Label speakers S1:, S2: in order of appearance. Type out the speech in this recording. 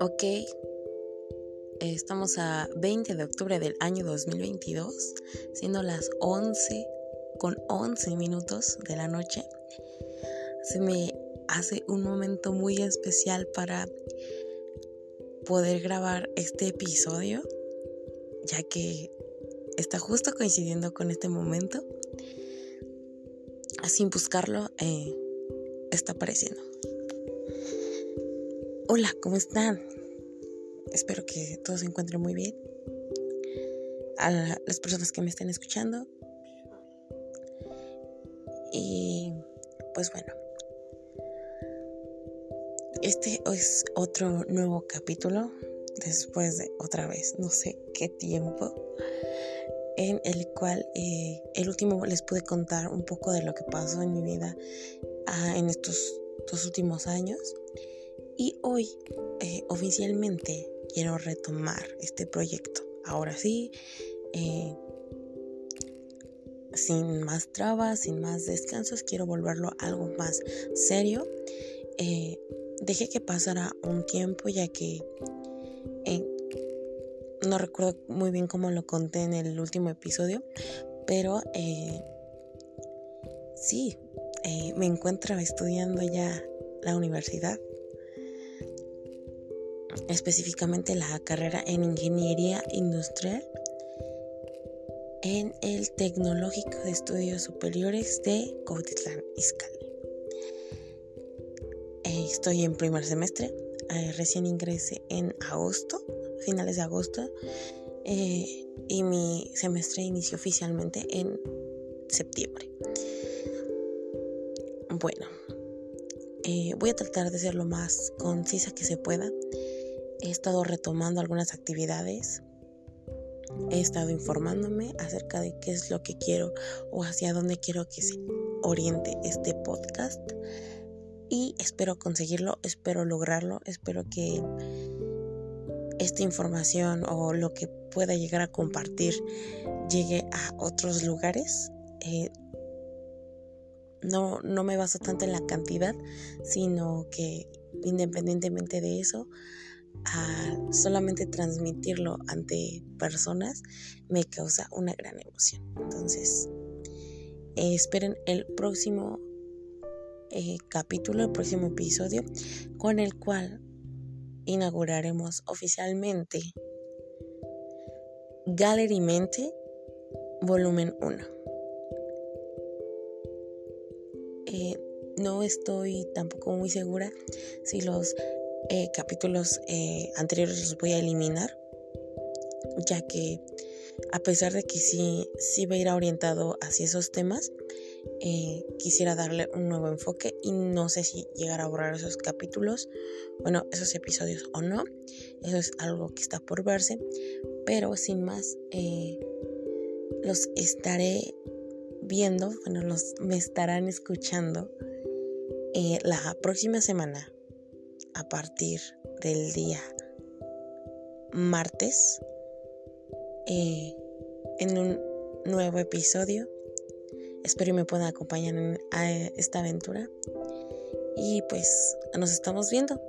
S1: Ok, estamos a 20 de octubre del año 2022, siendo las 11 con 11 minutos de la noche. Se me hace un momento muy especial para poder grabar este episodio, ya que está justo coincidiendo con este momento. Sin buscarlo, eh, está apareciendo. Hola, ¿cómo están? Espero que todos se encuentren muy bien. A las personas que me estén escuchando. Y pues bueno. Este es otro nuevo capítulo. Después de otra vez, no sé qué tiempo. En el cual eh, el último les pude contar un poco de lo que pasó en mi vida ah, en estos dos últimos años. Y hoy eh, oficialmente quiero retomar este proyecto. Ahora sí, eh, sin más trabas, sin más descansos, quiero volverlo algo más serio. Eh, dejé que pasara un tiempo ya que no recuerdo muy bien cómo lo conté en el último episodio, pero sí, me encuentro estudiando ya la universidad específicamente la carrera en Ingeniería Industrial en el Tecnológico de Estudios Superiores de Cotitlán, Izcalli. Eh, estoy en primer semestre, eh, recién ingresé en agosto, finales de agosto, eh, y mi semestre inició oficialmente en septiembre. Bueno, voy a tratar de ser lo más concisa que se pueda he estado retomando algunas actividades, he estado informándome acerca de qué es lo que quiero o hacia dónde quiero que se oriente este podcast y espero conseguirlo, espero lograrlo, espero que esta información o lo que pueda llegar a compartir llegue a otros lugares. Eh, no, no me baso tanto en la cantidad, sino que independientemente de eso, a solamente transmitirlo ante personas me causa una gran emoción. Entonces, eh, esperen el próximo eh, capítulo, el próximo episodio, con el cual inauguraremos oficialmente Gallery Mente, volumen 1. Eh, no estoy tampoco muy segura si los eh, capítulos eh, anteriores los voy a eliminar, ya que a pesar de que sí, sí va a ir orientado hacia esos temas, eh, quisiera darle un nuevo enfoque y no sé si llegar a borrar esos capítulos, bueno, esos episodios o no, eso es algo que está por verse, pero sin más, los estaré viendo, bueno, los me estarán escuchando la próxima semana a partir del día martes eh, en un nuevo episodio. Espero que me puedan acompañar en esta aventura. Y pues nos estamos viendo.